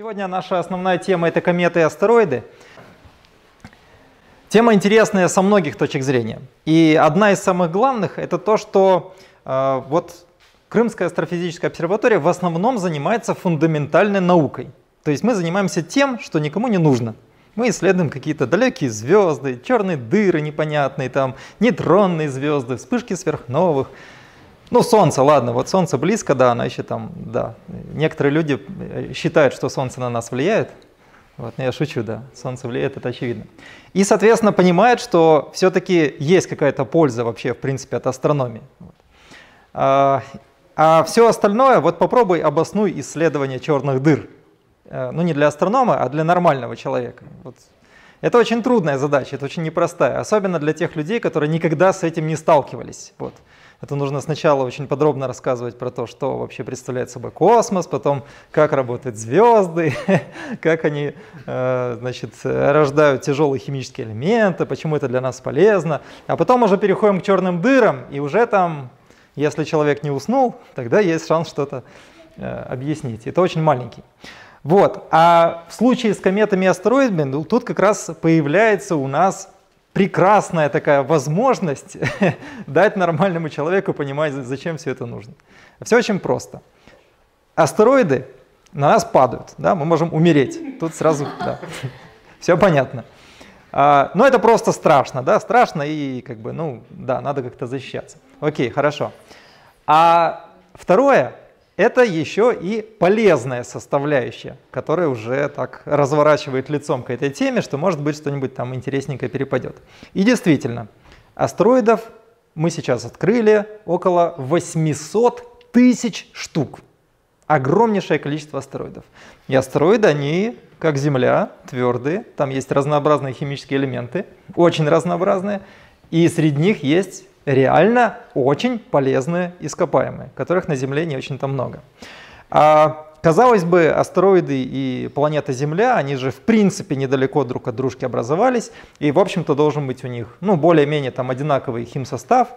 Сегодня наша основная тема это кометы и астероиды. Тема интересная со многих точек зрения. И одна из самых главных это то, что э, вот Крымская астрофизическая обсерватория в основном занимается фундаментальной наукой. То есть мы занимаемся тем, что никому не нужно. Мы исследуем какие-то далекие звезды, черные дыры непонятные, там, нейтронные звезды, вспышки сверхновых. Ну, Солнце, ладно, вот Солнце близко, да, оно еще там, да. Некоторые люди э, считают, что Солнце на нас влияет. Вот, я шучу, да, Солнце влияет, это очевидно. И, соответственно, понимают, что все-таки есть какая-то польза вообще, в принципе, от астрономии. Вот. А, а все остальное, вот попробуй обоснуй исследование черных дыр. А, ну, не для астронома, а для нормального человека. Вот. Это очень трудная задача, это очень непростая, особенно для тех людей, которые никогда с этим не сталкивались. Вот. Это нужно сначала очень подробно рассказывать про то, что вообще представляет собой космос, потом как работают звезды, как они э, значит, рождают тяжелые химические элементы, почему это для нас полезно. А потом уже переходим к черным дырам, и уже там, если человек не уснул, тогда есть шанс что-то э, объяснить. Это очень маленький. Вот. А в случае с кометами и астероидами, ну, тут как раз появляется у нас прекрасная такая возможность дать нормальному человеку понимать, зачем все это нужно. Все очень просто. Астероиды на нас падают, да, мы можем умереть. Тут сразу, да, все понятно. А, но это просто страшно, да, страшно и как бы, ну, да, надо как-то защищаться. Окей, хорошо. А второе, это еще и полезная составляющая, которая уже так разворачивает лицом к этой теме, что может быть что-нибудь там интересненькое перепадет. И действительно, астероидов мы сейчас открыли около 800 тысяч штук. Огромнейшее количество астероидов. И астероиды, они как Земля, твердые, там есть разнообразные химические элементы, очень разнообразные, и среди них есть реально очень полезные ископаемые, которых на Земле не очень-то много. А, казалось бы, астероиды и планета Земля, они же в принципе недалеко друг от дружки образовались, и в общем-то должен быть у них ну, более-менее там одинаковый химсостав,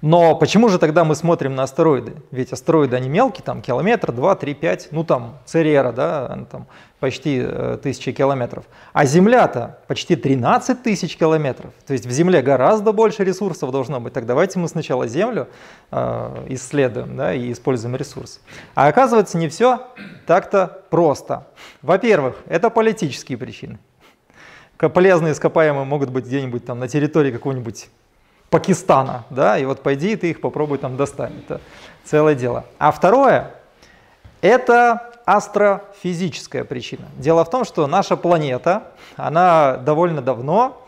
но почему же тогда мы смотрим на астероиды? Ведь астероиды, они мелкие, там километр, два, три, пять, ну там Церера, да, там почти э, тысячи километров. А Земля-то почти 13 тысяч километров. То есть в Земле гораздо больше ресурсов должно быть. Так давайте мы сначала Землю э, исследуем да, и используем ресурсы. А оказывается, не все так-то просто. Во-первых, это политические причины. Полезные ископаемые могут быть где-нибудь там на территории какого-нибудь Пакистана, да, и вот пойди ты их попробуй там достать. Это целое дело. А второе, это астрофизическая причина. Дело в том, что наша планета, она довольно давно,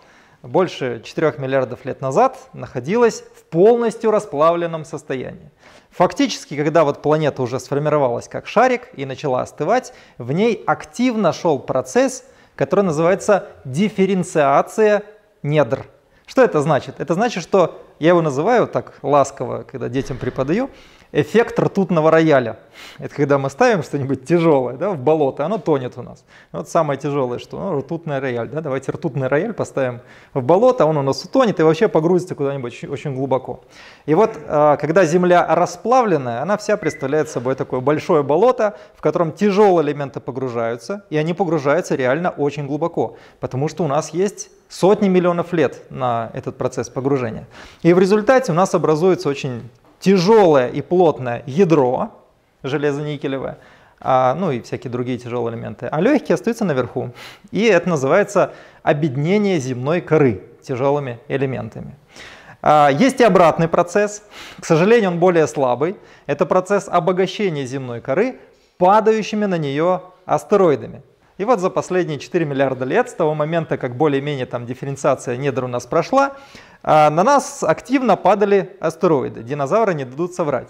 больше 4 миллиардов лет назад, находилась в полностью расплавленном состоянии. Фактически, когда вот планета уже сформировалась как шарик и начала остывать, в ней активно шел процесс, который называется дифференциация недр. Что это значит? Это значит, что я его называю так ласково, когда детям преподаю, эффект ртутного рояля. Это когда мы ставим что-нибудь тяжелое да, в болото, оно тонет у нас. Вот самое тяжелое, что ну, ртутный рояль. Да? Давайте ртутный рояль поставим в болото, он у нас утонет и вообще погрузится куда-нибудь очень, очень глубоко. И вот а, когда земля расплавленная, она вся представляет собой такое большое болото, в котором тяжелые элементы погружаются, и они погружаются реально очень глубоко, потому что у нас есть сотни миллионов лет на этот процесс погружения. И в результате у нас образуется очень тяжелое и плотное ядро, железо-никелевое, а, ну и всякие другие тяжелые элементы, а легкие остаются наверху. И это называется объединение земной коры тяжелыми элементами. А, есть и обратный процесс, к сожалению, он более слабый. Это процесс обогащения земной коры падающими на нее астероидами. И вот за последние 4 миллиарда лет, с того момента, как более-менее там дифференциация недр у нас прошла, а, на нас активно падали астероиды. Динозавры не дадут соврать.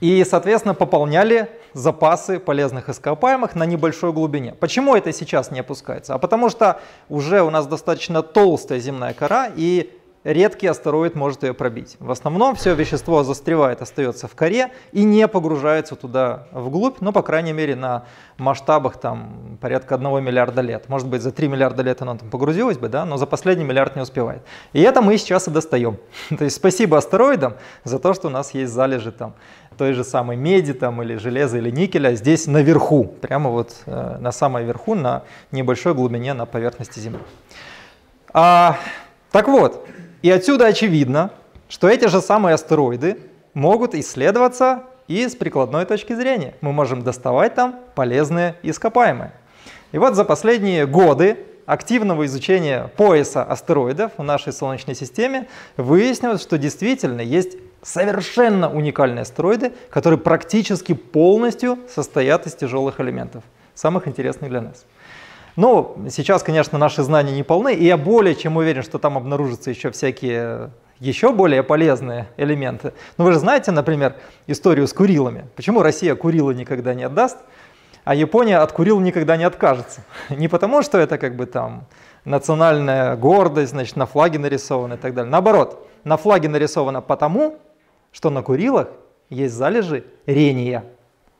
И, соответственно, пополняли запасы полезных ископаемых на небольшой глубине. Почему это сейчас не опускается? А потому что уже у нас достаточно толстая земная кора, и редкий астероид может ее пробить. В основном все вещество застревает, остается в коре и не погружается туда вглубь, ну, по крайней мере, на масштабах там порядка 1 миллиарда лет. Может быть, за 3 миллиарда лет оно там погрузилось бы, да, но за последний миллиард не успевает. И это мы сейчас и достаем. То есть спасибо астероидам за то, что у нас есть залежи там той же самой меди там, или железа или никеля здесь наверху, прямо вот э, на самой верху, на небольшой глубине на поверхности Земли. А, так вот, и отсюда очевидно, что эти же самые астероиды могут исследоваться и с прикладной точки зрения. Мы можем доставать там полезные ископаемые. И вот за последние годы активного изучения пояса астероидов в нашей Солнечной системе выяснилось, что действительно есть совершенно уникальные астероиды, которые практически полностью состоят из тяжелых элементов, самых интересных для нас. Но сейчас, конечно, наши знания не полны, и я более чем уверен, что там обнаружатся еще всякие еще более полезные элементы. Но вы же знаете, например, историю с Курилами. Почему Россия Курилы никогда не отдаст, а Япония от Курил никогда не откажется? Не потому, что это как бы там национальная гордость, значит, на флаге нарисовано и так далее. Наоборот, на флаге нарисовано потому, что на Курилах есть залежи рения.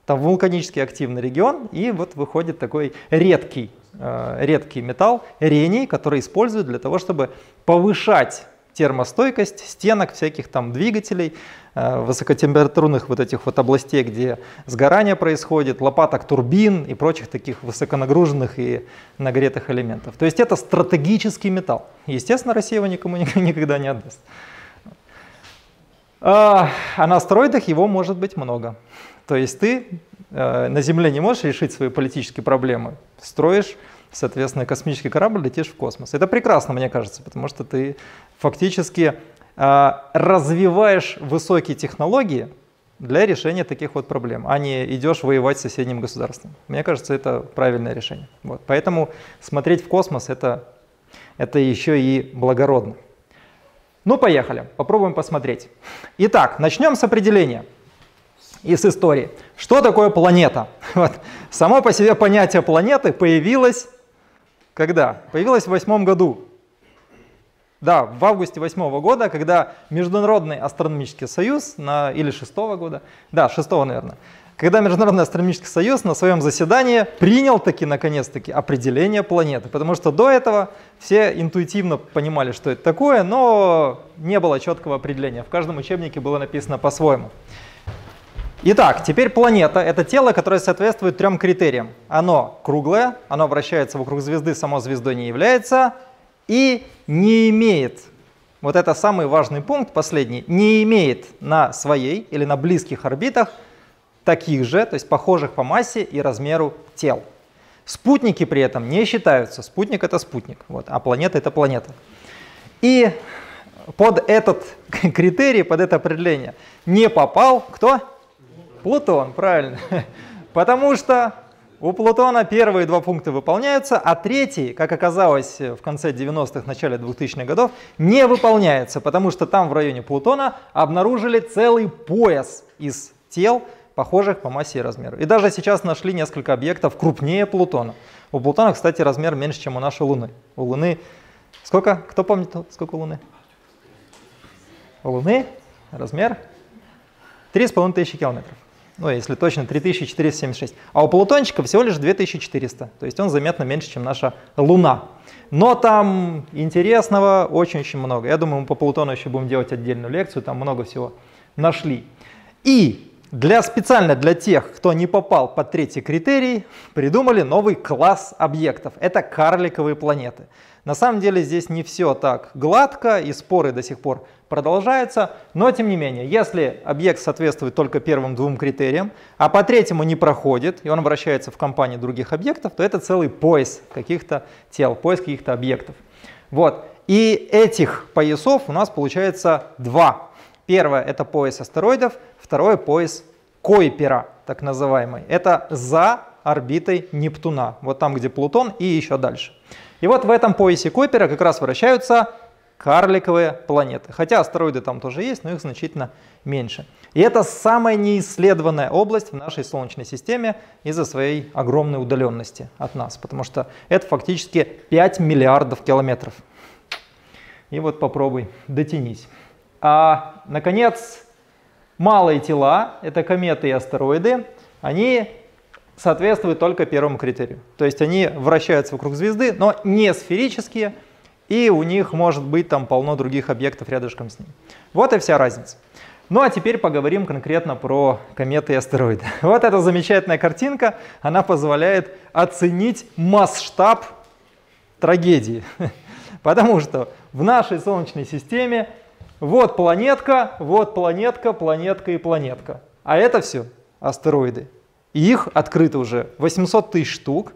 Там вулканически активный регион, и вот выходит такой редкий, редкий металл, рений, который используют для того, чтобы повышать термостойкость стенок всяких там двигателей, э, высокотемпературных вот этих вот областей, где сгорание происходит, лопаток турбин и прочих таких высоконагруженных и нагретых элементов. То есть это стратегический металл. Естественно, Россия его никому никогда не отдаст. А, а на астероидах его может быть много. То есть ты э, на Земле не можешь решить свои политические проблемы, строишь, соответственно, космический корабль, летишь в космос. Это прекрасно, мне кажется, потому что ты фактически э, развиваешь высокие технологии для решения таких вот проблем, а не идешь воевать с соседним государством. Мне кажется, это правильное решение. Вот. Поэтому смотреть в космос это, это еще и благородно. Ну, поехали, попробуем посмотреть. Итак, начнем с определения и с истории. Что такое планета? Вот. Само по себе понятие планеты появилось когда? Появилось в восьмом году. Да, в августе восьмого года, когда Международный астрономический союз, на, или шестого года, да, шестого, наверное, когда Международный астрономический союз на своем заседании принял таки, наконец-таки, определение планеты. Потому что до этого все интуитивно понимали, что это такое, но не было четкого определения. В каждом учебнике было написано по-своему. Итак, теперь планета — это тело, которое соответствует трем критериям. Оно круглое, оно вращается вокруг звезды, само звездой не является, и не имеет, вот это самый важный пункт, последний, не имеет на своей или на близких орбитах таких же, то есть похожих по массе и размеру тел. Спутники при этом не считаются. Спутник это спутник, вот, а планета это планета. И под этот критерий, под это определение не попал кто? Плутон, правильно. Потому что у Плутона первые два пункта выполняются, а третий, как оказалось в конце 90-х, начале 2000-х годов, не выполняется, потому что там в районе Плутона обнаружили целый пояс из тел, похожих по массе и размеру. И даже сейчас нашли несколько объектов крупнее Плутона. У Плутона, кстати, размер меньше, чем у нашей Луны. У Луны сколько? Кто помнит, сколько у Луны? У Луны размер 3,5 тысячи километров. Ну, если точно, 3476. А у Плутончика всего лишь 2400. То есть он заметно меньше, чем наша Луна. Но там интересного очень-очень много. Я думаю, мы по Плутону еще будем делать отдельную лекцию. Там много всего нашли. И для, специально для тех, кто не попал под третий критерий, придумали новый класс объектов. Это карликовые планеты. На самом деле здесь не все так гладко, и споры до сих пор продолжаются. Но тем не менее, если объект соответствует только первым двум критериям, а по третьему не проходит, и он вращается в компании других объектов, то это целый пояс каких-то тел, поиск каких-то объектов. Вот. И этих поясов у нас получается два. Первое это пояс астероидов, второй пояс Койпера, так называемый. Это за орбитой Нептуна, вот там, где Плутон и еще дальше. И вот в этом поясе Койпера как раз вращаются карликовые планеты. Хотя астероиды там тоже есть, но их значительно меньше. И это самая неисследованная область в нашей Солнечной системе из-за своей огромной удаленности от нас, потому что это фактически 5 миллиардов километров. И вот попробуй, дотянись. А, наконец, малые тела, это кометы и астероиды, они соответствуют только первому критерию. То есть они вращаются вокруг звезды, но не сферические, и у них может быть там полно других объектов рядышком с ним. Вот и вся разница. Ну а теперь поговорим конкретно про кометы и астероиды. Вот эта замечательная картинка, она позволяет оценить масштаб трагедии. Потому что в нашей Солнечной системе вот планетка, вот планетка, планетка и планетка. А это все астероиды. И их открыто уже 800 тысяч штук.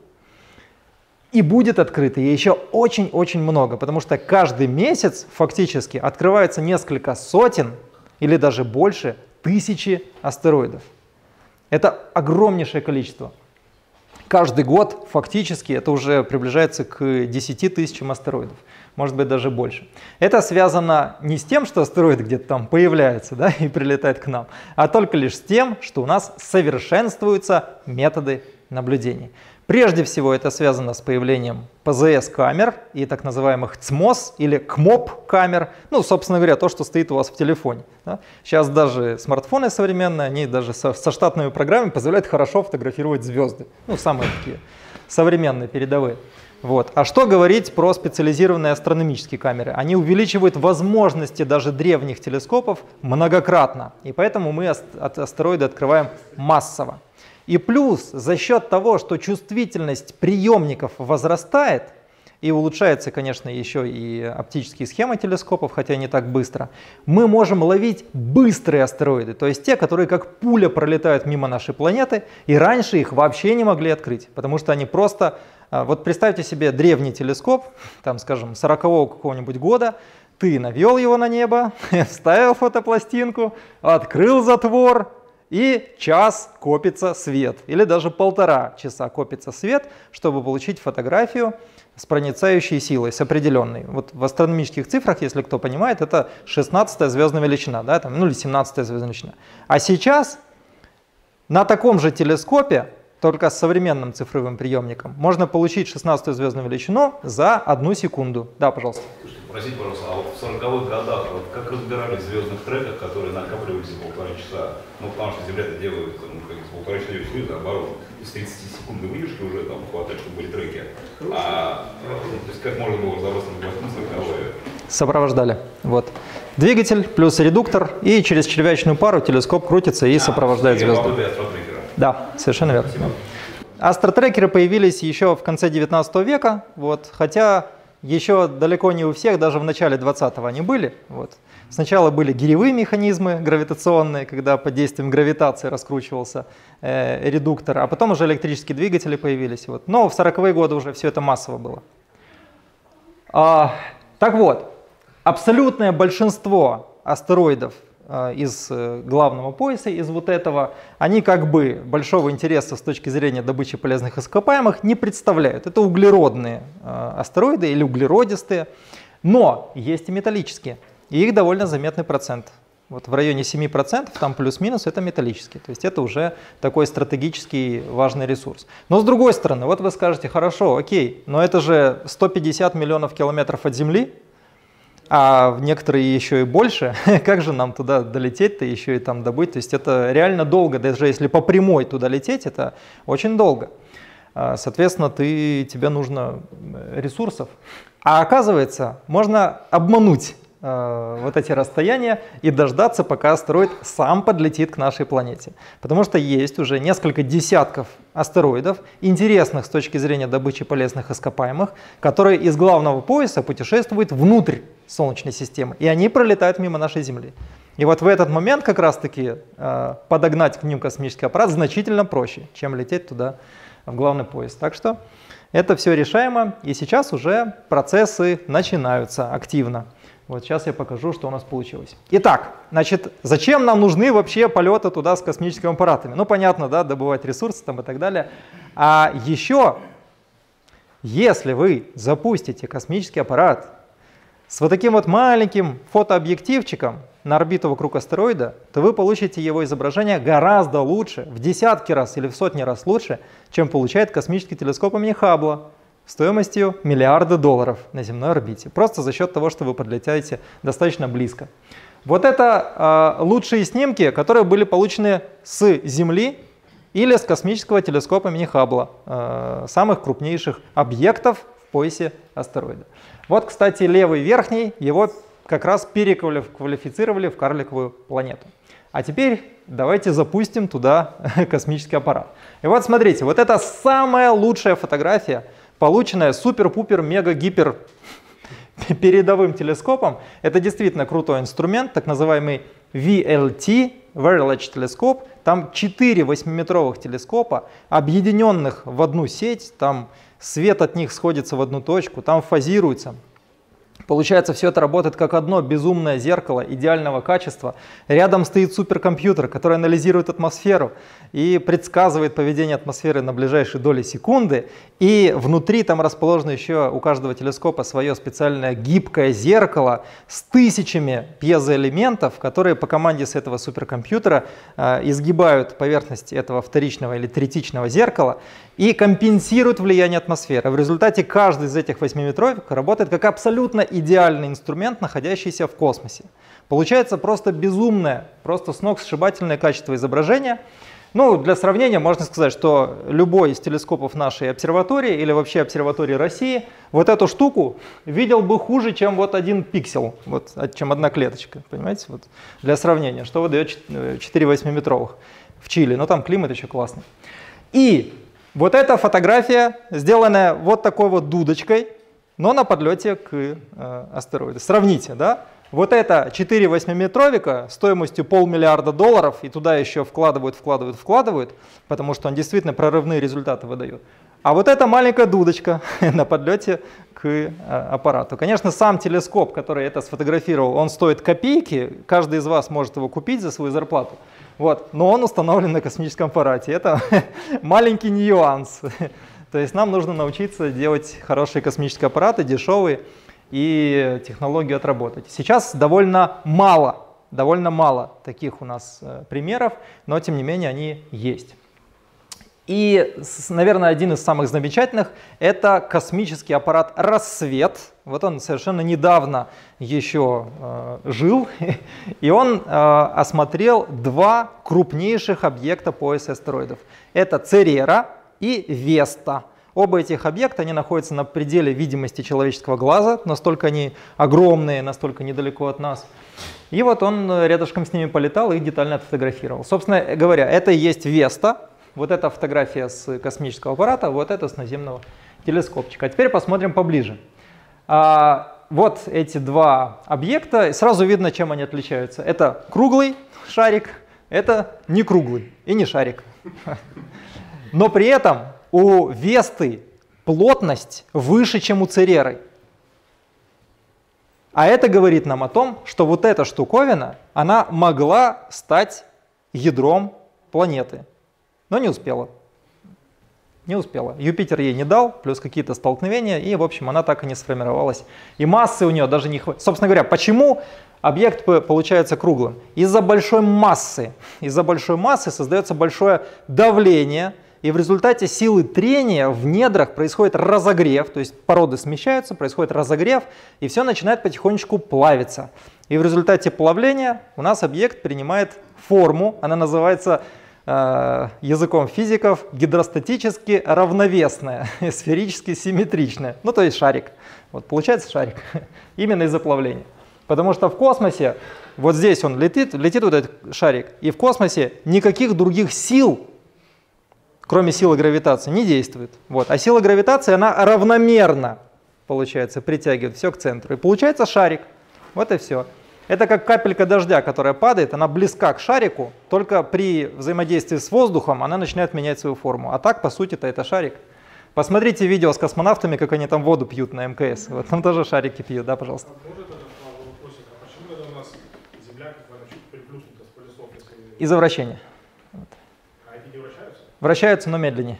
И будет открыто еще очень-очень много, потому что каждый месяц фактически открывается несколько сотен или даже больше тысячи астероидов. Это огромнейшее количество. Каждый год фактически это уже приближается к 10 тысячам астероидов может быть даже больше. Это связано не с тем, что астероид где-то там появляется да, и прилетает к нам, а только лишь с тем, что у нас совершенствуются методы наблюдений. Прежде всего это связано с появлением ПЗС-камер и так называемых ЦМОС или КМОП-камер. Ну, собственно говоря, то, что стоит у вас в телефоне. Да? Сейчас даже смартфоны современные, они даже со, со штатными программами позволяют хорошо фотографировать звезды. Ну, самые такие современные, передовые. Вот. А что говорить про специализированные астрономические камеры? Они увеличивают возможности даже древних телескопов многократно, и поэтому мы астероиды открываем массово. И плюс за счет того, что чувствительность приемников возрастает, и улучшается, конечно, еще и оптические схемы телескопов, хотя не так быстро, мы можем ловить быстрые астероиды, то есть те, которые как пуля пролетают мимо нашей планеты, и раньше их вообще не могли открыть, потому что они просто а, вот представьте себе древний телескоп, там, скажем, 40-го какого-нибудь года, ты навел его на небо, вставил фотопластинку, открыл затвор, и час копится свет, или даже полтора часа копится свет, чтобы получить фотографию с проницающей силой, с определенной. Вот в астрономических цифрах, если кто понимает, это 16 звездная величина, да, там, ну или 17 звездная величина. А сейчас на таком же телескопе только с современным цифровым приемником, можно получить 16 звездную величину за одну секунду. Да, пожалуйста. Простите, пожалуйста, а вот в 40-х годах вот как разбирались в звездных треках, которые накапливались за полтора часа? Ну, потому что Земля это делает ну, как полтора часа и наоборот. Из 30 секунд выдержки уже там хватает, чтобы были треки. А, то есть как можно было разобраться на 40 Сопровождали. Вот. Двигатель плюс редуктор, и через червячную пару телескоп крутится и а, сопровождает звезды. Да, совершенно верно. Астротрекеры появились еще в конце 19 века, вот, хотя еще далеко не у всех, даже в начале 20-го они были. Вот. Сначала были гиревые механизмы гравитационные, когда под действием гравитации раскручивался э, редуктор, а потом уже электрические двигатели появились. Вот. Но в 40-е годы уже все это массово было. А, так вот, абсолютное большинство астероидов из э, главного пояса, из вот этого, они как бы большого интереса с точки зрения добычи полезных ископаемых не представляют. Это углеродные а, астероиды или углеродистые, но есть и металлические, и их довольно заметный процент. Вот в районе 7%, там плюс-минус, это металлические. То есть это уже такой стратегический важный ресурс. Но с другой стороны, вот вы скажете, хорошо, окей, но это же 150 миллионов километров от Земли, а некоторые еще и больше. как же нам туда долететь-то, еще и там добыть? То есть это реально долго, даже если по прямой туда лететь, это очень долго. А, соответственно, ты, тебе нужно ресурсов. А оказывается, можно обмануть э, вот эти расстояния и дождаться, пока астероид сам подлетит к нашей планете. Потому что есть уже несколько десятков астероидов, интересных с точки зрения добычи полезных ископаемых, которые из главного пояса путешествуют внутрь Солнечной системы, и они пролетают мимо нашей Земли. И вот в этот момент как раз-таки э, подогнать к ним космический аппарат значительно проще, чем лететь туда в главный пояс. Так что это все решаемо, и сейчас уже процессы начинаются активно. Вот сейчас я покажу, что у нас получилось. Итак, значит, зачем нам нужны вообще полеты туда с космическими аппаратами? Ну, понятно, да, добывать ресурсы там и так далее. А еще, если вы запустите космический аппарат с вот таким вот маленьким фотообъективчиком на орбиту вокруг астероида, то вы получите его изображение гораздо лучше, в десятки раз или в сотни раз лучше, чем получает космический телескоп имени Хаббла. Стоимостью миллиарды долларов на земной орбите. Просто за счет того, что вы подлетаете достаточно близко. Вот это э, лучшие снимки, которые были получены с Земли или с космического телескопа имени Хаббла, э, самых крупнейших объектов в поясе астероида. Вот, кстати, левый верхний, его как раз переквалифицировали в карликовую планету. А теперь давайте запустим туда космический аппарат. И вот смотрите, вот это самая лучшая фотография, полученная супер-пупер-мега-гипер передовым телескопом. Это действительно крутой инструмент, так называемый VLT, Very Large Telescope. Там 4 8-метровых телескопа, объединенных в одну сеть, там свет от них сходится в одну точку, там фазируется. Получается, все это работает как одно безумное зеркало идеального качества. Рядом стоит суперкомпьютер, который анализирует атмосферу и предсказывает поведение атмосферы на ближайшие доли секунды. И внутри там расположено еще у каждого телескопа свое специальное гибкое зеркало с тысячами пьезоэлементов, которые по команде с этого суперкомпьютера э, изгибают поверхность этого вторичного или третичного зеркала и компенсируют влияние атмосферы. В результате каждый из этих восьмиметровик работает как абсолютно идеальный инструмент, находящийся в космосе. Получается просто безумное, просто с ног сшибательное качество изображения – ну, для сравнения можно сказать, что любой из телескопов нашей обсерватории или вообще обсерватории России вот эту штуку видел бы хуже, чем вот один пиксел, вот, чем одна клеточка, понимаете? Вот для сравнения, что выдает 4 8-метровых в Чили, но там климат еще классный. И вот эта фотография, сделанная вот такой вот дудочкой, но на подлете к э, астероиду. Сравните, да? Вот это 4 8-метровика стоимостью полмиллиарда долларов, и туда еще вкладывают, вкладывают, вкладывают, потому что он действительно прорывные результаты выдает. А вот эта маленькая дудочка на подлете к э, аппарату. Конечно, сам телескоп, который это сфотографировал, он стоит копейки, каждый из вас может его купить за свою зарплату. Вот. Но он установлен на космическом аппарате. Это маленький нюанс. То есть нам нужно научиться делать хорошие космические аппараты, дешевые, и технологию отработать. Сейчас довольно мало, довольно мало таких у нас э, примеров, но тем не менее они есть. И, наверное, один из самых замечательных – это космический аппарат «Рассвет». Вот он совершенно недавно еще э, жил, и он э, осмотрел два крупнейших объекта пояса астероидов. Это Церера и Веста – Оба этих объекта, они находятся на пределе видимости человеческого глаза, настолько они огромные, настолько недалеко от нас. И вот он э, рядышком с ними полетал и детально отфотографировал. Собственно говоря, это и есть Веста, вот эта фотография с космического аппарата, вот это с наземного телескопчика. А теперь посмотрим поближе. А, вот эти два объекта, сразу видно, чем они отличаются. Это круглый шарик, это не круглый и не шарик. Но при этом у Весты плотность выше, чем у Цереры. А это говорит нам о том, что вот эта штуковина, она могла стать ядром планеты, но не успела. Не успела. Юпитер ей не дал, плюс какие-то столкновения, и, в общем, она так и не сформировалась. И массы у нее даже не хватит. Собственно говоря, почему объект получается круглым? Из-за большой массы. Из-за большой массы создается большое давление, и в результате силы трения в недрах происходит разогрев, то есть породы смещаются, происходит разогрев, и все начинает потихонечку плавиться. И в результате плавления у нас объект принимает форму, она называется языком физиков гидростатически равновесная, сферически симметричная, ну то есть шарик. Вот получается шарик, именно из-за плавления. Потому что в космосе, вот здесь он летит, летит вот этот шарик, и в космосе никаких других сил кроме силы гравитации, не действует. Вот. А сила гравитации, она равномерно, получается, притягивает все к центру. И получается шарик. Вот и все. Это как капелька дождя, которая падает, она близка к шарику, только при взаимодействии с воздухом она начинает менять свою форму. А так, по сути-то, это шарик. Посмотрите видео с космонавтами, как они там воду пьют на МКС. Вот там тоже шарики пьют, да, пожалуйста. Из-за вращения вращаются, но медленнее.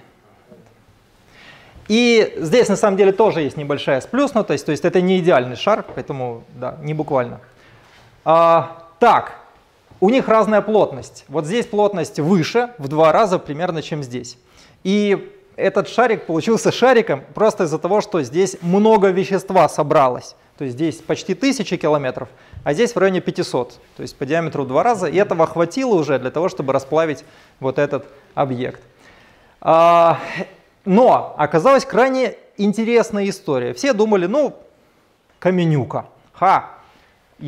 И здесь на самом деле тоже есть небольшая сплюснутость, то есть это не идеальный шар, поэтому да, не буквально. А, так, у них разная плотность. Вот здесь плотность выше в два раза примерно, чем здесь. И этот шарик получился шариком просто из-за того, что здесь много вещества собралось. То есть здесь почти тысячи километров, а здесь в районе 500, то есть по диаметру два раза. И этого хватило уже для того, чтобы расплавить вот этот объект. А, но оказалась крайне интересная история. Все думали, ну, каменюка, ха,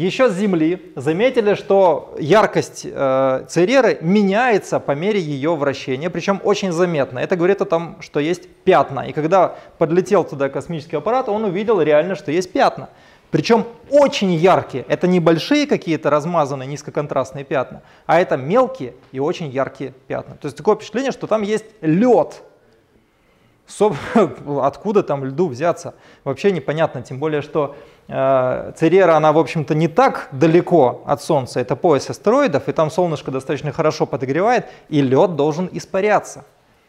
еще с Земли заметили, что яркость э, Цереры меняется по мере ее вращения, причем очень заметно. Это говорит о том, что есть пятна. И когда подлетел туда космический аппарат, он увидел реально, что есть пятна. Причем очень яркие. Это не большие какие-то размазанные низкоконтрастные пятна, а это мелкие и очень яркие пятна. То есть такое впечатление, что там есть лед. Откуда там льду взяться? Вообще непонятно. Тем более, что Э, Церера, она, в общем-то, не так далеко от Солнца, это пояс астероидов, и там солнышко достаточно хорошо подогревает, и лед должен испаряться.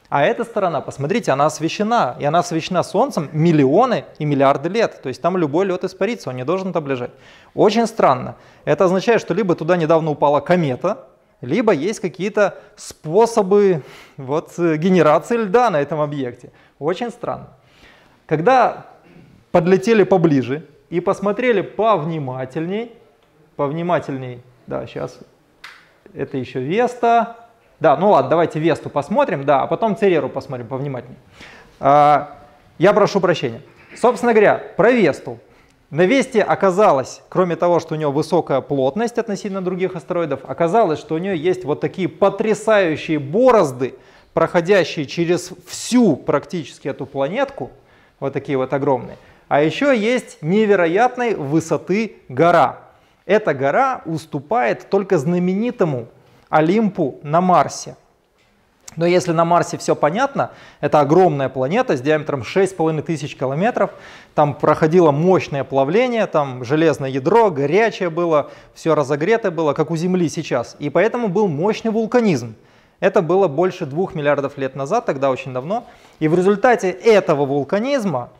А эта сторона, посмотрите, она освещена, и она освещена Солнцем миллионы и миллиарды лет. То есть там любой лед испарится, он не должен там лежать. Очень странно. Это означает, что либо туда недавно упала комета, либо есть какие-то способы вот, э, генерации льда на этом объекте. Очень странно. Когда подлетели поближе, и посмотрели повнимательней, повнимательней, да, сейчас, это еще Веста, да, ну ладно, давайте Весту посмотрим, да, а потом Цереру посмотрим повнимательней. А, я прошу прощения. Собственно говоря, про Весту. На Весте оказалось, кроме того, что у нее высокая плотность относительно других астероидов, оказалось, что у нее есть вот такие потрясающие борозды, проходящие через всю практически эту планетку, вот такие вот огромные. А еще есть невероятной высоты гора. Эта гора уступает только знаменитому Олимпу на Марсе. Но если на Марсе все понятно, это огромная планета с диаметром 6,5 тысяч километров, там проходило мощное плавление, там железное ядро, горячее было, все разогретое было, как у Земли сейчас. И поэтому был мощный вулканизм. Это было больше двух миллиардов лет назад, тогда очень давно. И в результате этого вулканизма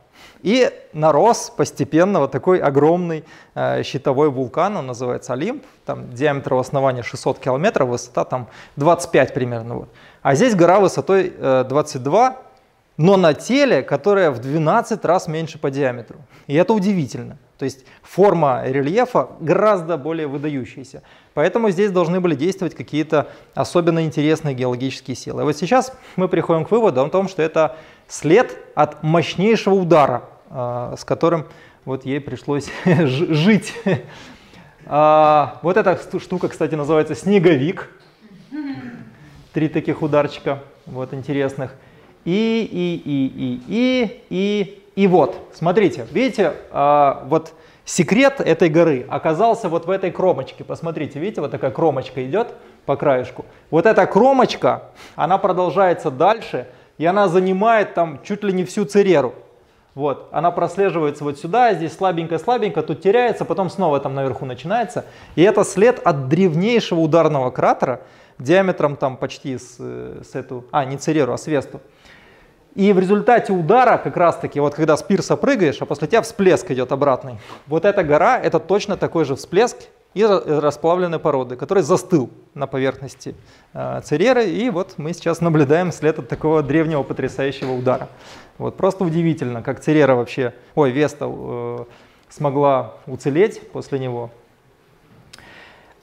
и нарос постепенно вот такой огромный э, щитовой вулкан, он называется Олимп, там диаметр основания 600 километров, высота там 25 примерно. Вот. А здесь гора высотой э, 22, но на теле, которая в 12 раз меньше по диаметру. И это удивительно. То есть форма рельефа гораздо более выдающаяся. Поэтому здесь должны были действовать какие-то особенно интересные геологические силы. И вот сейчас мы приходим к выводу о том, что это след от мощнейшего удара, а, с которым вот ей пришлось жить. А, вот эта штука, кстати, называется снеговик. Три таких ударчика, вот интересных. И, и, и, и, и, и, и вот, смотрите, видите, а, вот секрет этой горы оказался вот в этой кромочке. Посмотрите, видите, вот такая кромочка идет по краешку. Вот эта кромочка, она продолжается дальше, и она занимает там чуть ли не всю цереру. Вот, она прослеживается вот сюда, здесь слабенько-слабенько, тут теряется, потом снова там наверху начинается. И это след от древнейшего ударного кратера, диаметром там почти с, с эту, а не цереру, а с. И в результате удара, как раз таки, вот когда с пирса прыгаешь, а после тебя всплеск идет обратный. Вот эта гора, это точно такой же всплеск, и расплавленной породы, который застыл на поверхности э, Цереры. И вот мы сейчас наблюдаем след от такого древнего потрясающего удара. Вот просто удивительно, как Церера вообще, ой, Веста э, смогла уцелеть после него.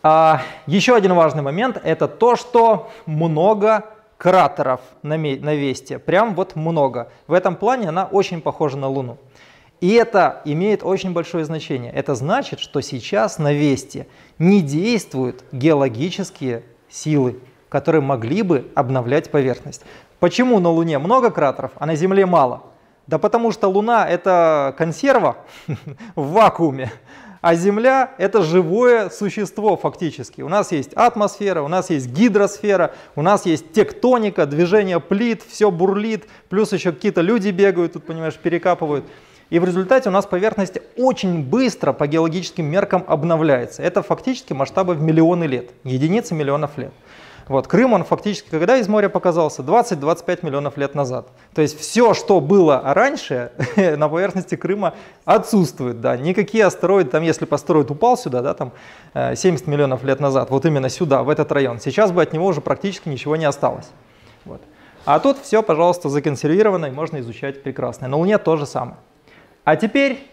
А, еще один важный момент – это то, что много кратеров на, на Весте, прям вот много. В этом плане она очень похожа на Луну. И это имеет очень большое значение. Это значит, что сейчас на Весте не действуют геологические силы, которые могли бы обновлять поверхность. Почему на Луне много кратеров, а на Земле мало? Да потому что Луна это консерва в вакууме, а Земля это живое существо фактически. У нас есть атмосфера, у нас есть гидросфера, у нас есть тектоника, движение плит, все бурлит, плюс еще какие-то люди бегают, тут, понимаешь, перекапывают. И в результате у нас поверхность очень быстро по геологическим меркам обновляется. Это фактически масштабы в миллионы лет, единицы миллионов лет. Вот, Крым, он фактически когда из моря показался? 20-25 миллионов лет назад. То есть все, что было раньше на поверхности Крыма отсутствует. Да. Никакие астероиды, там, если бы астероид упал сюда, да, там, 70 э, миллионов лет назад, вот именно сюда, в этот район, сейчас бы от него уже практически ничего не осталось. Вот. А тут все, пожалуйста, законсервировано и можно изучать прекрасно. На Луне то же самое. А теперь,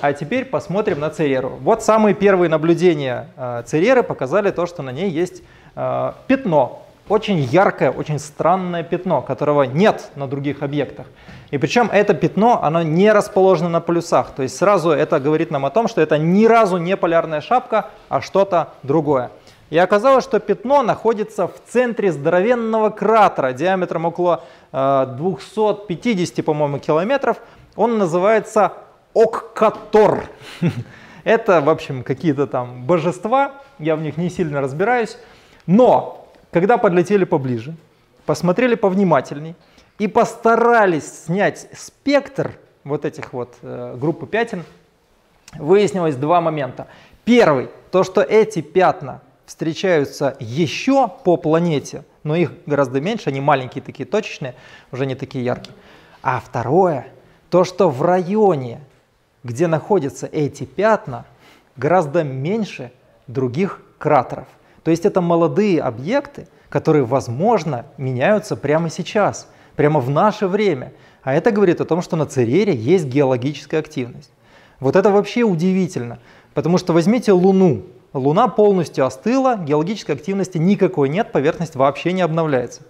а теперь посмотрим на Цереру. Вот самые первые наблюдения э, Цереры показали то, что на ней есть э, пятно. Очень яркое, очень странное пятно, которого нет на других объектах. И причем это пятно, оно не расположено на полюсах. То есть сразу это говорит нам о том, что это ни разу не полярная шапка, а что-то другое. И оказалось, что пятно находится в центре здоровенного кратера диаметром около э, 250, по-моему, километров. Он называется Оккатор. Это, в общем, какие-то там божества, я в них не сильно разбираюсь. Но, когда подлетели поближе, посмотрели повнимательней и постарались снять спектр вот этих вот э, группы пятен, выяснилось два момента. Первый, то, что эти пятна встречаются еще по планете, но их гораздо меньше, они маленькие такие точечные, уже не такие яркие. А второе, то, что в районе, где находятся эти пятна, гораздо меньше других кратеров. То есть это молодые объекты, которые, возможно, меняются прямо сейчас, прямо в наше время. А это говорит о том, что на Церере есть геологическая активность. Вот это вообще удивительно, потому что возьмите Луну, Луна полностью остыла, геологической активности никакой нет, поверхность вообще не обновляется.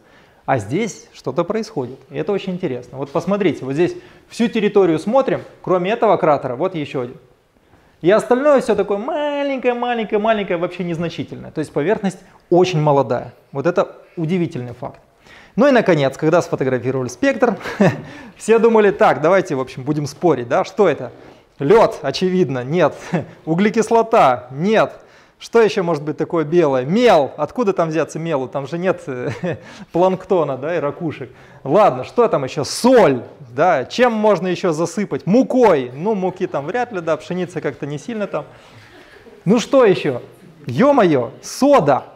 А здесь что-то происходит, и это очень интересно. Вот посмотрите, вот здесь всю территорию смотрим, кроме этого кратера, вот еще один. И остальное все такое маленькое, маленькое, маленькое, вообще незначительное. То есть поверхность очень молодая. Вот это удивительный факт. Ну и наконец, когда сфотографировали спектр, все думали, так, давайте, в общем, будем спорить, да, что это? Лед, очевидно, нет. Углекислота, нет. Что еще может быть такое белое? Мел. Откуда там взяться мелу? Там же нет э, планктона да, и ракушек. Ладно, что там еще? Соль. Да. Чем можно еще засыпать? Мукой. Ну, муки там вряд ли, да, пшеница как-то не сильно там. Ну что еще? Ё-моё, сода.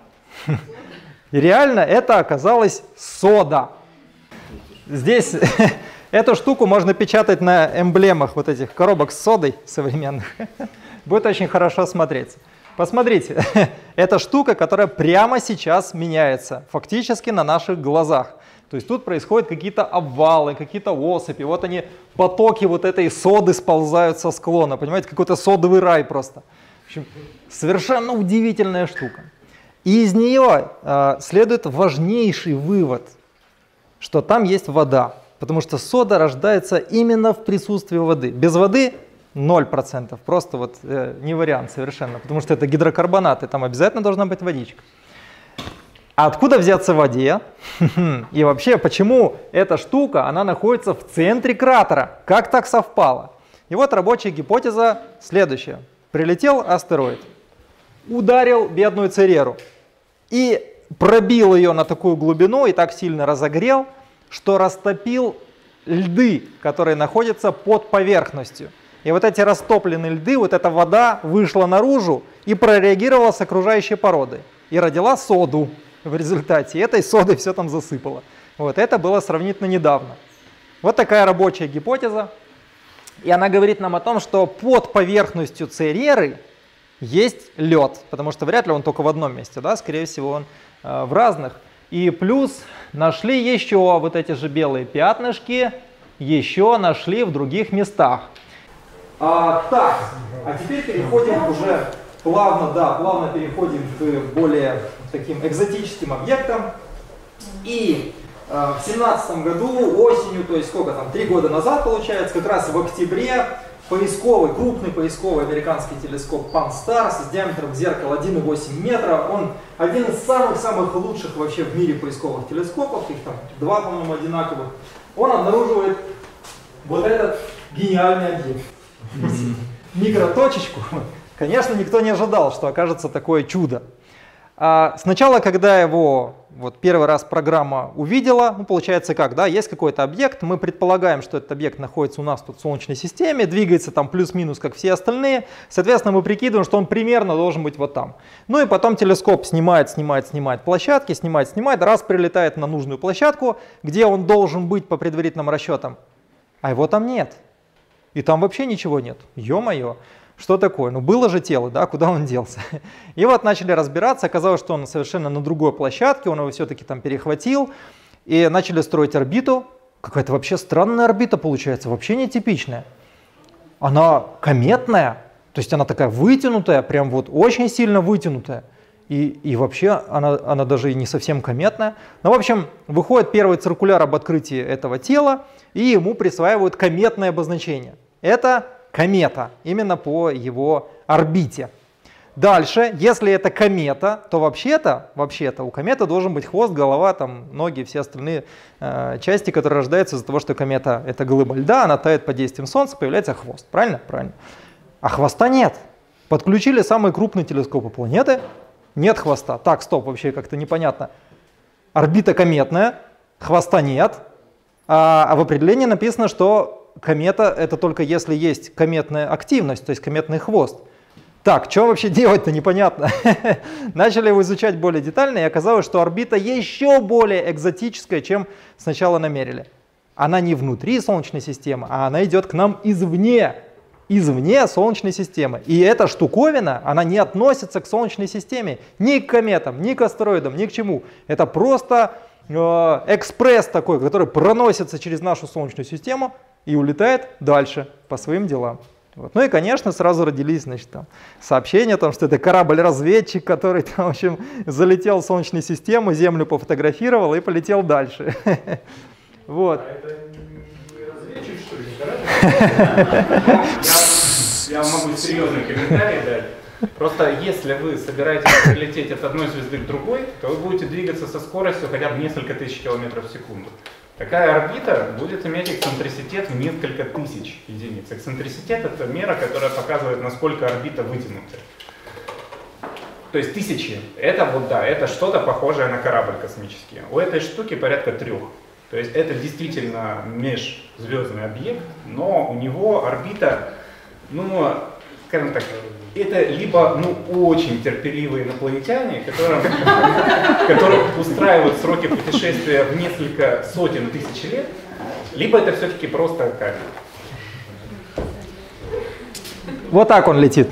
И реально это оказалось сода. Здесь эту штуку можно печатать на эмблемах вот этих коробок с содой современных. Будет очень хорошо смотреться. Посмотрите, это штука, которая прямо сейчас меняется, фактически на наших глазах. То есть тут происходят какие-то обвалы, какие-то осыпи. Вот они, потоки вот этой соды сползают со склона. Понимаете, какой-то содовый рай просто. В общем, совершенно удивительная штука. И из нее э, следует важнейший вывод, что там есть вода. Потому что сода рождается именно в присутствии воды. Без воды 0%. Просто вот э, не вариант совершенно, потому что это гидрокарбонаты, там обязательно должна быть водичка. А откуда взяться в воде? И вообще, почему эта штука, она находится в центре кратера? Как так совпало? И вот рабочая гипотеза следующая. Прилетел астероид, ударил бедную Цереру и пробил ее на такую глубину и так сильно разогрел, что растопил льды, которые находятся под поверхностью. И вот эти растопленные льды, вот эта вода вышла наружу и прореагировала с окружающей породой. И родила соду в результате. И этой содой все там засыпало. Вот это было сравнительно недавно. Вот такая рабочая гипотеза. И она говорит нам о том, что под поверхностью Цереры есть лед, потому что вряд ли он только в одном месте, да, скорее всего он э, в разных. И плюс нашли еще вот эти же белые пятнышки, еще нашли в других местах. А, так, а теперь переходим уже плавно, да, плавно переходим к более таким экзотическим объектам. И э, в семнадцатом году осенью, то есть сколько там, три года назад получается, как раз в октябре поисковый, крупный поисковый американский телескоп Pan-STARRS с диаметром зеркала 1,8 метра. Он один из самых-самых лучших вообще в мире поисковых телескопов, их там два, по-моему, одинаковых. Он обнаруживает вот этот гениальный объект микроточечку, конечно, никто не ожидал, что окажется такое чудо. А сначала, когда его вот первый раз программа увидела, ну, получается как, да, есть какой-то объект, мы предполагаем, что этот объект находится у нас тут в Солнечной системе, двигается там плюс-минус, как все остальные, соответственно, мы прикидываем, что он примерно должен быть вот там. Ну и потом телескоп снимает, снимает, снимает площадки, снимает, снимает, раз прилетает на нужную площадку, где он должен быть по предварительным расчетам, а его там нет. И там вообще ничего нет. Ё-моё, что такое? Ну было же тело, да, куда он делся? И вот начали разбираться, оказалось, что он совершенно на другой площадке, он его все-таки там перехватил. и начали строить орбиту. Какая-то вообще странная орбита получается, вообще нетипичная. Она кометная, то есть она такая вытянутая, прям вот очень сильно вытянутая. И, и вообще она, она даже и не совсем кометная. Ну, в общем, выходит первый циркуляр об открытии этого тела, и ему присваивают кометное обозначение. Это комета, именно по его орбите. Дальше, если это комета, то вообще-то, вообще-то у кометы должен быть хвост, голова, там, ноги, все остальные э, части, которые рождаются из-за того, что комета это глыба льда, она тает под действием Солнца, появляется хвост. Правильно? Правильно. А хвоста нет. Подключили самые крупные телескопы планеты, нет хвоста. Так, стоп, вообще как-то непонятно. Орбита кометная, хвоста нет, а, а в определении написано, что комета это только если есть кометная активность, то есть кометный хвост. Так, что вообще делать-то непонятно. Начали его изучать более детально, и оказалось, что орбита еще более экзотическая, чем сначала намерили. Она не внутри Солнечной системы, а она идет к нам извне, извне Солнечной системы. И эта штуковина, она не относится к Солнечной системе, ни к кометам, ни к астероидам, ни к чему. Это просто э, экспресс такой, который проносится через нашу Солнечную систему и улетает дальше по своим делам. Вот. Ну и, конечно, сразу родились значит, там, сообщения, там, что это корабль-разведчик, который там, в общем, залетел в Солнечную систему, Землю пофотографировал и полетел дальше. Вот. А это Я могу серьезный комментарий дать. Просто если вы собираетесь прилететь от одной звезды к другой, то вы будете двигаться со скоростью хотя бы несколько тысяч километров в секунду. Такая орбита будет иметь эксцентриситет в несколько тысяч единиц. Эксцентриситет это мера, которая показывает, насколько орбита вытянута. То есть тысячи. Это вот да, это что-то похожее на корабль космический. У этой штуки порядка трех. То есть это действительно межзвездный объект, но у него орбита, ну, скажем так, это либо ну, очень терпеливые инопланетяне, которым, которые устраивают сроки путешествия в несколько сотен тысяч лет, либо это все-таки просто камень. Вот так он летит.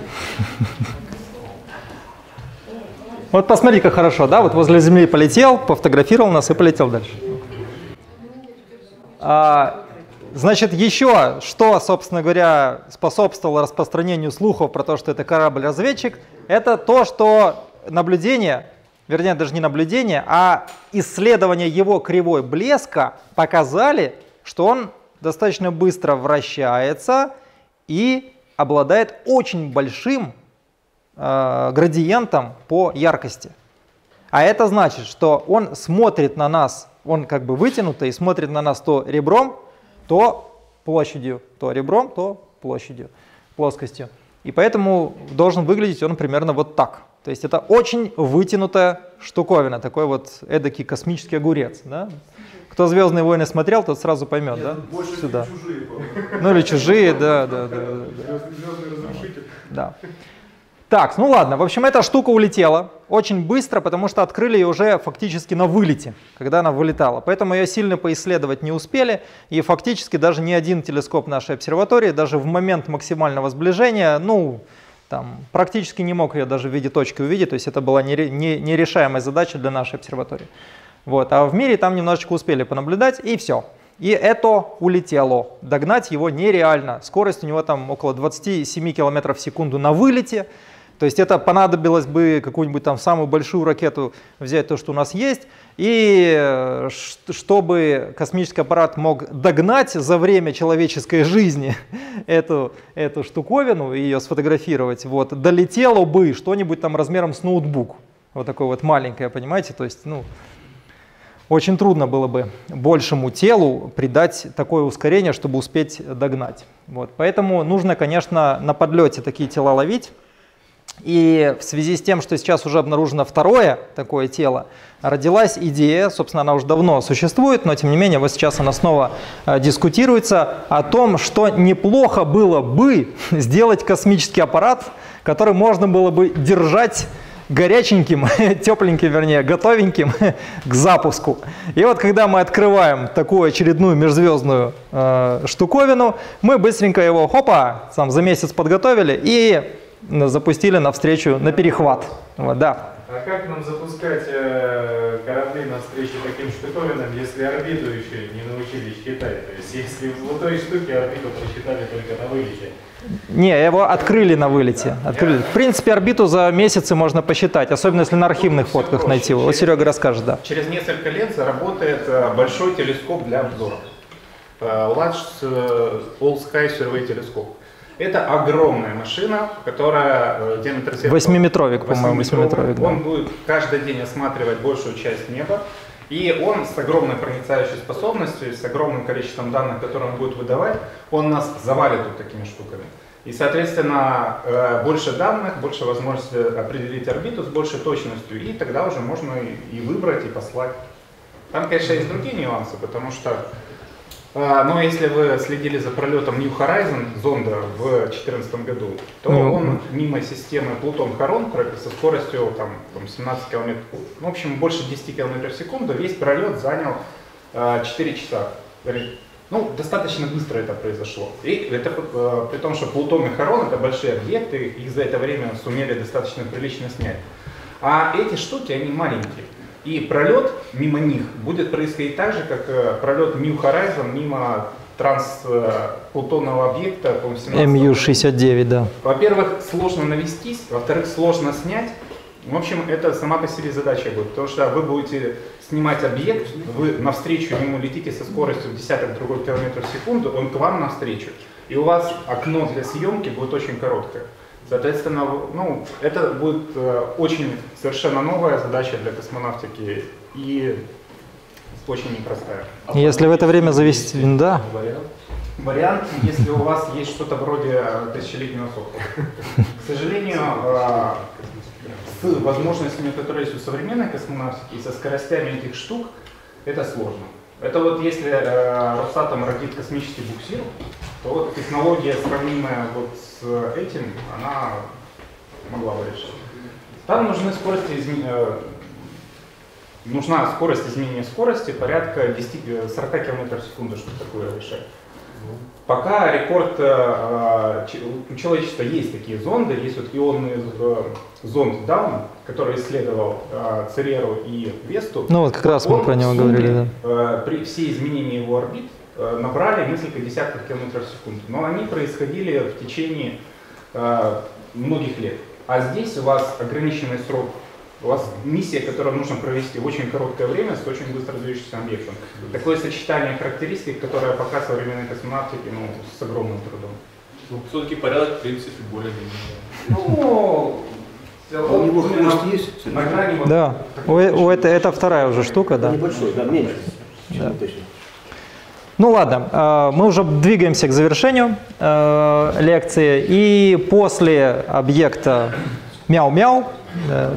Вот посмотри, как хорошо, да? Вот возле Земли полетел, пофотографировал нас и полетел дальше. А, Значит, еще что, собственно говоря, способствовало распространению слухов про то, что это корабль-разведчик, это то, что наблюдение, вернее, даже не наблюдение, а исследование его кривой блеска показали, что он достаточно быстро вращается и обладает очень большим э, градиентом по яркости. А это значит, что он смотрит на нас, он как бы вытянутый и смотрит на нас то ребром, то площадью, то ребром, то площадью, плоскостью. И поэтому должен выглядеть он примерно вот так. То есть это очень вытянутая штуковина, такой вот эдакий космический огурец. Да? Кто «Звездные войны» смотрел, тот сразу поймет, Нет, да? Больше Сюда. чужие. Ну или чужие, да, да, да. да, да. Звездный разрушитель. Да. Так, ну ладно, в общем, эта штука улетела очень быстро, потому что открыли ее уже фактически на вылете, когда она вылетала. Поэтому ее сильно поисследовать не успели, и фактически даже ни один телескоп нашей обсерватории, даже в момент максимального сближения, ну, там, практически не мог ее даже в виде точки увидеть, то есть это была нерешаемая задача для нашей обсерватории. Вот. А в мире там немножечко успели понаблюдать, и все. И это улетело. Догнать его нереально. Скорость у него там около 27 км в секунду на вылете. То есть это понадобилось бы какую-нибудь там самую большую ракету взять то, что у нас есть, и э, чтобы космический аппарат мог догнать за время человеческой жизни эту, эту штуковину и ее сфотографировать, вот, долетело бы что-нибудь там размером с ноутбук. Вот такое вот маленькое, понимаете? То есть, ну, очень трудно было бы большему телу придать такое ускорение, чтобы успеть догнать. Вот. Поэтому нужно, конечно, на подлете такие тела ловить. И в связи с тем, что сейчас уже обнаружено второе такое тело, родилась идея, собственно, она уже давно существует, но тем не менее, вот сейчас она снова э, дискутируется о том, что неплохо было бы сделать космический аппарат, который можно было бы держать горяченьким, тепленьким, вернее, готовеньким к запуску. И вот когда мы открываем такую очередную межзвездную э, штуковину, мы быстренько его, хопа, сам за месяц подготовили и запустили навстречу на перехват. Вот, да. А как нам запускать э, корабли навстречу таким штуковинам, если орбиту еще не научились считать? То есть если в той штуке орбиту посчитали только на вылете? Не, его открыли на вылете. Открыли. В принципе, орбиту за месяцы можно посчитать, особенно если на архивных Ну, фотках всё найти. проще. Вот Серега расскажет, да. Через несколько лет заработает э, большой телескоп для обзора. Э, Large э, All Sky Survey телескоп. Это огромная машина, которая э, диаметр зеркала- Восьмиметровик, по-моему, восьмиметровик, да. Он будет каждый день осматривать большую часть неба. И он с огромной проницающей способностью, с огромным количеством данных, которые он будет выдавать, он нас завалит вот такими штуками. И, соответственно, э, больше данных, больше возможности определить орбиту с большей точностью, и тогда уже можно и выбрать, и послать. Там, конечно, есть другие нюансы, потому что, э, ну, если вы следили за пролетом New Horizon зонда в 2014 году, то Ну, он мимо системы Плутон-Харон со скоростью там, там 17 км, в общем, больше 10 км в секунду, весь пролет занял э, 4 часа. Говорит, Ну, достаточно быстро это произошло. И это э, при том, что Плутон и Харон это большие объекты, их за это время сумели достаточно прилично снять. А эти штуки, они маленькие. И пролет мимо них будет происходить так же, как э, пролет New Horizon мимо трансплутонного объекта, по-моему, 17 МЮ-69, да. во-первых, сложно навестись, во-вторых, сложно снять. В общем, это сама по себе задача будет, потому что вы будете снимать объект, вы навстречу ему летите со скоростью в десяток другой километров в секунду, он к вам навстречу, и у вас окно для съемки будет очень короткое. Соответственно, ну, это будет э, очень совершенно новая задача для космонавтики и очень непростая. Если в это время завести... Да, Вариант, если у вас есть что-то вроде тысячелетнего сокола. К сожалению, э, с возможностями, которые есть у современной космонавтики и со скоростями этих штук, это сложно. Это вот если э, Росатом родит космический буксир, то вот технология, сравнимая вот с этим, она могла бы решить. Там нужны скорости изме- э, нужна скорость изменения скорости порядка 10, э, 40 км в секунду, чтобы такое решать. Пока рекорд э, э, у человечества есть такие зонды, есть вот ионный э, зонд Даун, который исследовал э, Цереру и Весту. ну вот как раз мы про него сумме, говорили, да. при все изменения его орбит набрали несколько десятков километров в секунду. Но они происходили в течение многих лет. А здесь у вас ограниченный срок. У вас миссия, которую нужно провести в очень короткое время с очень быстро движущимся объектом. Такое сочетание характеристик, которое пока современной космонавтики ну, с огромным трудом. Ну, все-таки порядок, в принципе, более-менее. Ну, А у него хвост есть? на грани Да, у, у это, это вторая уже штука, да. Небольшой, да, меньше. точно. Ну ладно, э, мы уже двигаемся к завершению э, лекции. И после объекта мяу-мяу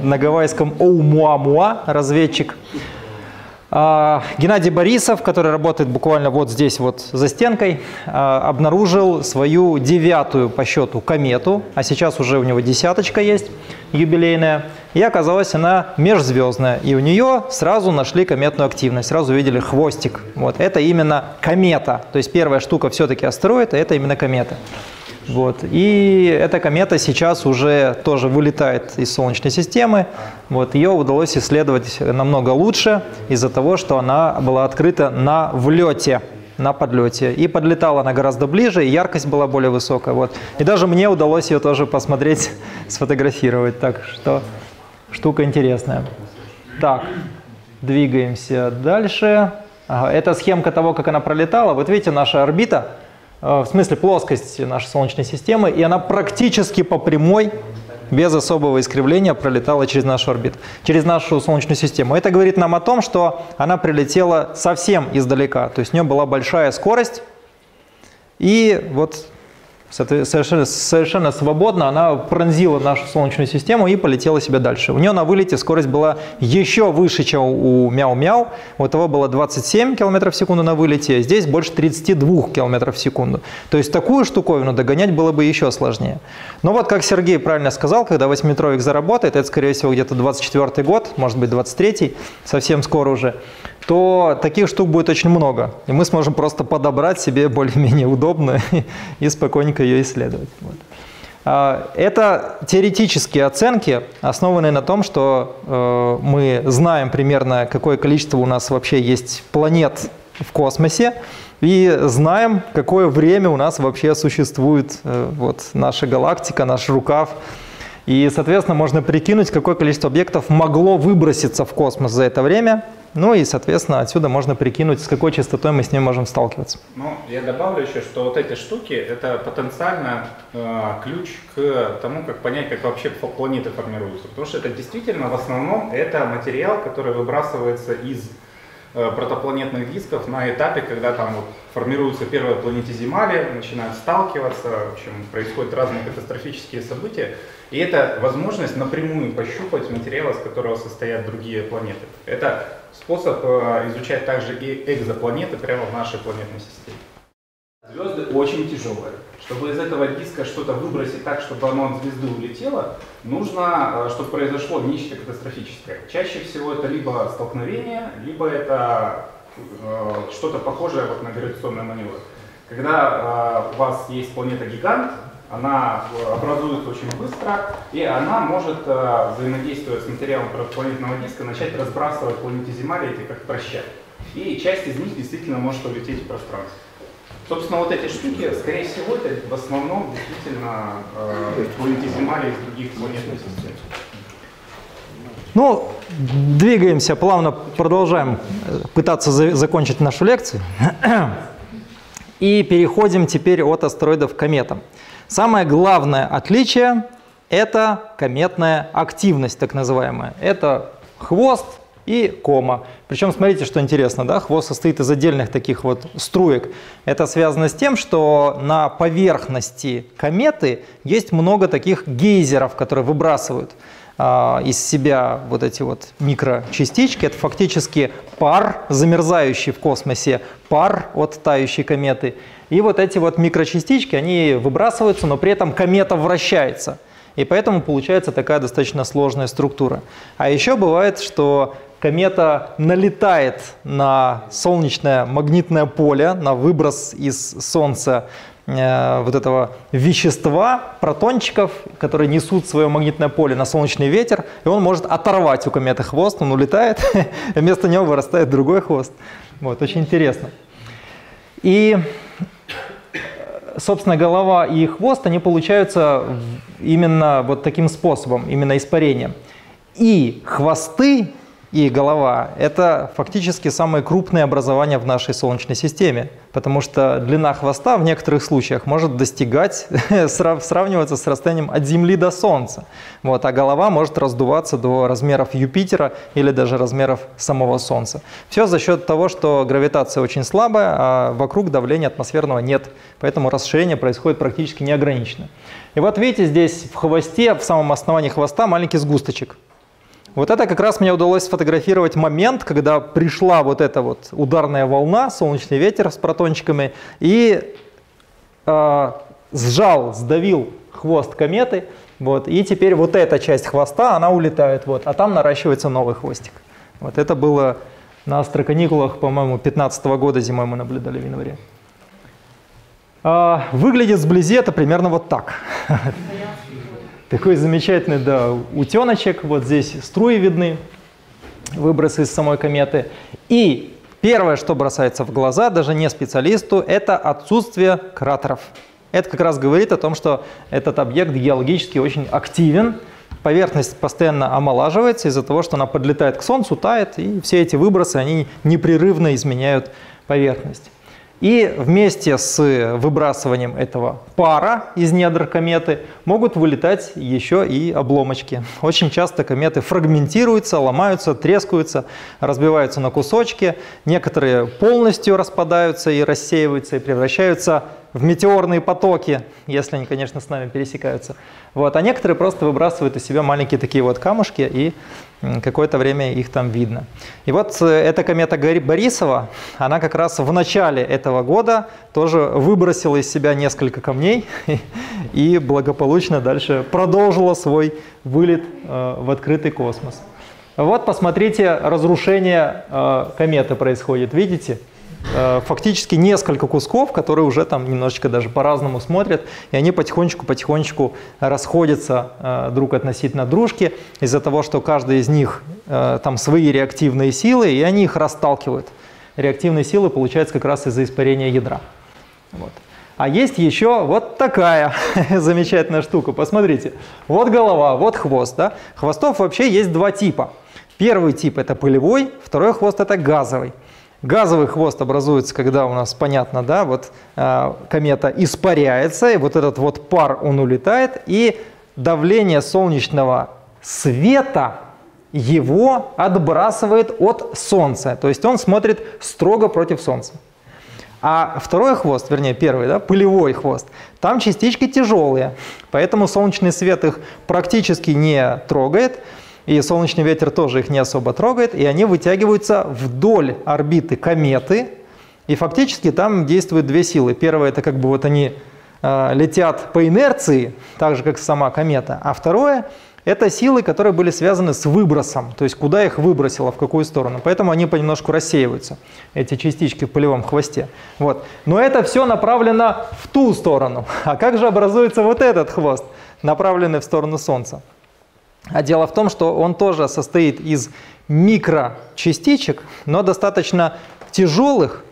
на гавайском оумуа-муа разведчик а, Геннадий Борисов, который работает буквально вот здесь вот за стенкой, а, обнаружил свою девятую по счету комету, а сейчас уже у него десяточка есть юбилейная, и оказалась она межзвездная, и у нее сразу нашли кометную активность, сразу увидели хвостик. Вот это именно комета, то есть первая штука все-таки астероид, а это именно комета. Вот. И эта комета сейчас уже тоже вылетает из Солнечной системы. Вот. Ее удалось исследовать намного лучше из-за того, что она была открыта на влете, на подлете. И подлетала она гораздо ближе, и яркость была более высокая. Вот. И даже мне удалось ее тоже посмотреть, сфотографировать. Так что штука интересная. Так, двигаемся дальше. Ага, это схемка того, как она пролетала. Вот видите, наша орбита, в смысле плоскость нашей Солнечной системы, и она практически по прямой, без особого искривления, пролетала через нашу орбиту, через нашу Солнечную систему. Это говорит нам о том, что она прилетела совсем издалека, то есть у нее была большая скорость, и вот совершенно, совершенно свободно она пронзила нашу Солнечную систему и полетела себе дальше. У нее на вылете скорость была еще выше, чем у Мяу-Мяу. У того было 27 км в секунду на вылете, а здесь больше 32 км в секунду. То есть такую штуковину догонять было бы еще сложнее. Но вот, как Сергей правильно сказал, когда восьмиметровик заработает, это, скорее всего, где-то 24 год, может быть, 23 совсем скоро уже, то таких штук будет очень много. И мы сможем просто подобрать себе более-менее удобно и спокойненько ее исследовать. Вот. А, это теоретические оценки, основанные на том, что э, мы знаем примерно, какое количество у нас вообще есть планет в космосе, и знаем, какое время у нас вообще существует э, вот, наша галактика, наш рукав. И, соответственно, можно прикинуть, какое количество объектов могло выброситься в космос за это время, ну и, соответственно, отсюда можно прикинуть, с какой частотой мы с ним можем сталкиваться. Ну, я добавлю еще, что вот эти штуки – это потенциально э, ключ к тому, как понять, как вообще планеты формируются. Потому что это действительно в основном это материал, который выбрасывается из протопланетных дисков на этапе, когда там вот формируются первые планетиземали, начинают сталкиваться, в общем, происходят разные катастрофические события. И это возможность напрямую пощупать материал, из которого состоят другие планеты. Это способ э, изучать также и экзопланеты прямо в нашей планетной системе. Звезды очень тяжелые. Чтобы из этого диска что-то выбросить так, чтобы оно от звезды улетело, нужно, э, чтобы произошло нечто катастрофическое. Чаще всего это либо столкновение, либо это э, что-то похожее вот на гравитационный маневр. Когда у вас есть планета-гигант, она э, образуется очень быстро, и она может, э, взаимодействуя с материалом планетного диска, начать разбрасывать планетиземали эти как проща. И часть из них действительно может улететь в пространство. Собственно, вот эти штуки, скорее всего, это в основном действительно э, планетиземали из других планетных систем. Ну, двигаемся плавно, продолжаем э, пытаться за закончить нашу лекцию. И переходим теперь от астероидов к кометам. Самое главное отличие – это кометная активность, так называемая. Это хвост и кома. Причем смотрите, что интересно, да, хвост состоит из отдельных таких вот струек. Это связано с тем, что на поверхности кометы есть много таких гейзеров, которые выбрасывают а, из себя вот эти вот микрочастички. Это фактически пар, замерзающий в космосе, пар от тающей кометы. И вот эти вот микрочастички, они выбрасываются, но при этом комета вращается. И поэтому получается такая достаточно сложная структура. А еще бывает, что комета налетает на солнечное магнитное поле, на выброс из Солнца э, вот этого вещества, протончиков, которые несут свое магнитное поле на солнечный ветер, и он может оторвать у кометы хвост, он улетает, вместо него вырастает другой хвост. Вот, очень интересно. И собственно, голова и хвост, они получаются именно вот таким способом, именно испарением. И хвосты и голова – это фактически самые крупные образования в нашей Солнечной системе, потому что длина хвоста в некоторых случаях может достигать, сравниваться с расстоянием от Земли до Солнца. Вот, а голова может раздуваться до размеров Юпитера или даже размеров самого Солнца. Все за счет того, что гравитация очень слабая, а вокруг давления атмосферного нет, поэтому расширение происходит практически неограниченно. И вот видите, здесь в хвосте, в самом основании хвоста маленький сгусточек – вот это как раз мне удалось сфотографировать момент, когда пришла вот эта вот ударная волна, солнечный ветер с протончиками, и э, сжал, сдавил хвост кометы, вот, и теперь вот эта часть хвоста, она улетает, вот, а там наращивается новый хвостик. Вот это было на астроканикулах, по-моему, 15 -го года зимой мы наблюдали в январе. А, выглядит сблизи это примерно вот так. Такой замечательный, да, утеночек. Вот здесь струи видны, выбросы из самой кометы. И первое, что бросается в глаза, даже не специалисту, это отсутствие кратеров. Это как раз говорит о том, что этот объект геологически очень активен, поверхность постоянно омолаживается из-за того, что она подлетает к Солнцу, тает, и все эти выбросы, они непрерывно изменяют поверхность. И вместе с выбрасыванием этого пара из недр кометы могут вылетать еще и обломочки. Очень часто кометы фрагментируются, ломаются, трескаются, разбиваются на кусочки. Некоторые полностью распадаются и рассеиваются, и превращаются в метеорные потоки, если они, конечно, с нами пересекаются. Вот. А некоторые просто выбрасывают из себя маленькие такие вот камушки, и какое-то время их там видно. И вот э, эта комета Борисова, она как раз в начале этого года тоже выбросила из себя несколько камней и благополучно дальше продолжила свой вылет э, в открытый космос. Вот посмотрите, разрушение э, кометы происходит, видите? Э, фактически несколько кусков, которые уже там немножечко даже по-разному смотрят, и они потихонечку-потихонечку расходятся э, друг относительно дружки из-за того, что каждый из них э, там свои реактивные силы, и они их расталкивают. Реактивные силы получаются как раз из-за испарения ядра. Вот. А есть еще вот такая замечательная штука. Посмотрите, вот голова, вот хвост. Да? Хвостов вообще есть два типа. Первый тип это пылевой, второй хвост это газовый. Газовый хвост образуется, когда у нас, понятно, да, вот э, комета испаряется, и вот этот вот пар, он улетает, и давление солнечного света его отбрасывает от Солнца. То есть он смотрит строго против Солнца. А второй хвост, вернее первый, да, пылевой хвост, там частички тяжелые, поэтому солнечный свет их практически не трогает, и солнечный ветер тоже их не особо трогает, и они вытягиваются вдоль орбиты кометы, и фактически там действуют две силы. Первое это как бы вот они э, летят по инерции, так же как сама комета, а второе это силы, которые были связаны с выбросом, то есть куда их выбросило, в какую сторону. Поэтому они понемножку рассеиваются, эти частички в полевом хвосте. Вот. Но это все направлено в ту сторону. А как же образуется вот этот хвост, направленный в сторону Солнца? А дело в том, что он тоже состоит из микрочастичек, но достаточно тяжелых,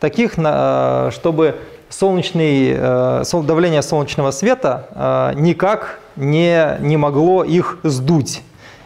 таких, э, чтобы солнечный, э, давление солнечного света э, никак не, не могло их сдуть.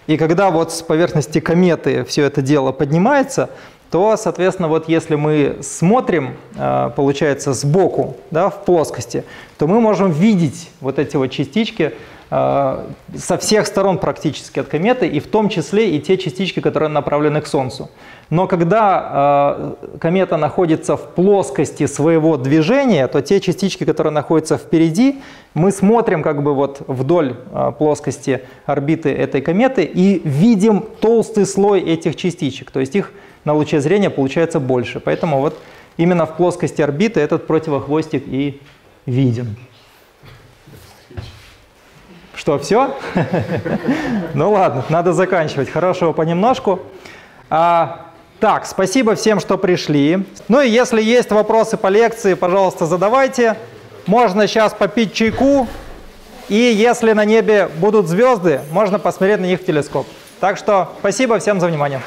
И когда вот с поверхности кометы все это дело поднимается, то, соответственно, вот если мы смотрим, получается, сбоку, да, в плоскости, то мы можем видеть вот эти вот частички, со всех сторон практически от кометы, и в том числе и те частички, которые направлены к Солнцу. Но когда э, комета находится в плоскости своего движения, то те частички, которые находятся впереди, мы смотрим как бы вот вдоль э, плоскости орбиты этой кометы и видим толстый слой этих частичек. То есть их на луче зрения получается больше. Поэтому вот именно в плоскости орбиты этот противохвостик и виден. Что, все? Ну ладно, надо заканчивать. Хорошего понемножку. А, так, спасибо всем, что пришли. Ну и если есть вопросы по лекции, пожалуйста, задавайте. Можно сейчас попить чайку. И если на небе будут звезды, можно посмотреть на них в телескоп. Так что спасибо всем за внимание.